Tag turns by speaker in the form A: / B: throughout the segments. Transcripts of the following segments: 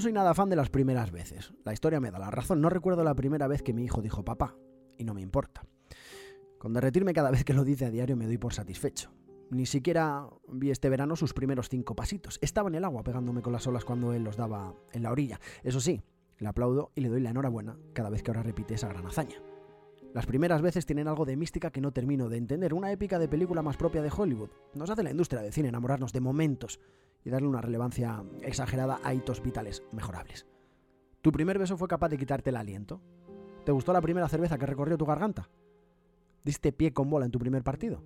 A: No soy nada fan de las primeras veces. La historia me da la razón. No recuerdo la primera vez que mi hijo dijo papá, y no me importa. Con derretirme cada vez que lo dice a diario me doy por satisfecho. Ni siquiera vi este verano sus primeros cinco pasitos. Estaba en el agua pegándome con las olas cuando él los daba en la orilla. Eso sí, le aplaudo y le doy la enhorabuena cada vez que ahora repite esa gran hazaña. Las primeras veces tienen algo de mística que no termino de entender, una épica de película más propia de Hollywood. Nos hace la industria del cine enamorarnos de momentos y darle una relevancia exagerada a hitos vitales mejorables. ¿Tu primer beso fue capaz de quitarte el aliento? ¿Te gustó la primera cerveza que recorrió tu garganta? ¿Diste pie con bola en tu primer partido?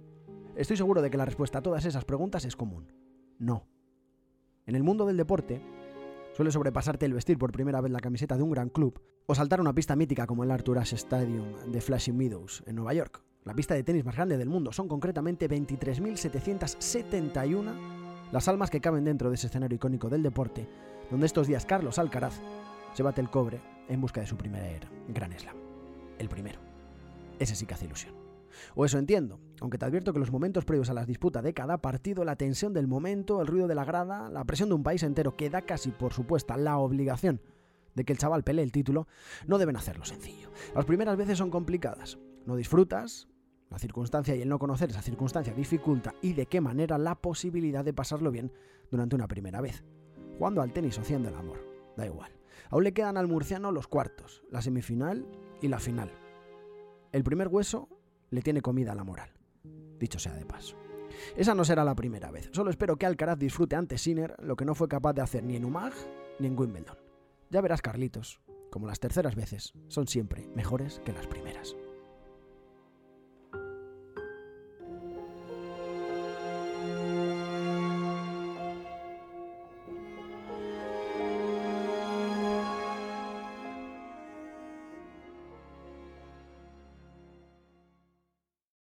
A: Estoy seguro de que la respuesta a todas esas preguntas es común. No. En el mundo del deporte, suele sobrepasarte el vestir por primera vez la camiseta de un gran club o saltar una pista mítica como el Arthur Ashe Stadium de Flushing Meadows en Nueva York. La pista de tenis más grande del mundo son concretamente 23.771 las almas que caben dentro de ese escenario icónico del deporte, donde estos días Carlos Alcaraz se bate el cobre en busca de su primer gran slam. El primero. Ese sí que hace ilusión. O eso entiendo, aunque te advierto que los momentos previos a las disputas de cada partido, la tensión del momento, el ruido de la grada, la presión de un país entero que da casi por supuesta la obligación de que el chaval pelee el título, no deben hacerlo sencillo. Las primeras veces son complicadas. No disfrutas, la circunstancia y el no conocer esa circunstancia dificulta y de qué manera la posibilidad de pasarlo bien durante una primera vez. Jugando al tenis o haciendo el amor, da igual. Aún le quedan al murciano los cuartos, la semifinal y la final. El primer hueso le tiene comida a la moral. Dicho sea de paso. Esa no será la primera vez. Solo espero que Alcaraz disfrute ante Sinner lo que no fue capaz de hacer ni en Umag ni en Wimbledon. Ya verás, Carlitos, como las terceras veces son siempre mejores que las primeras.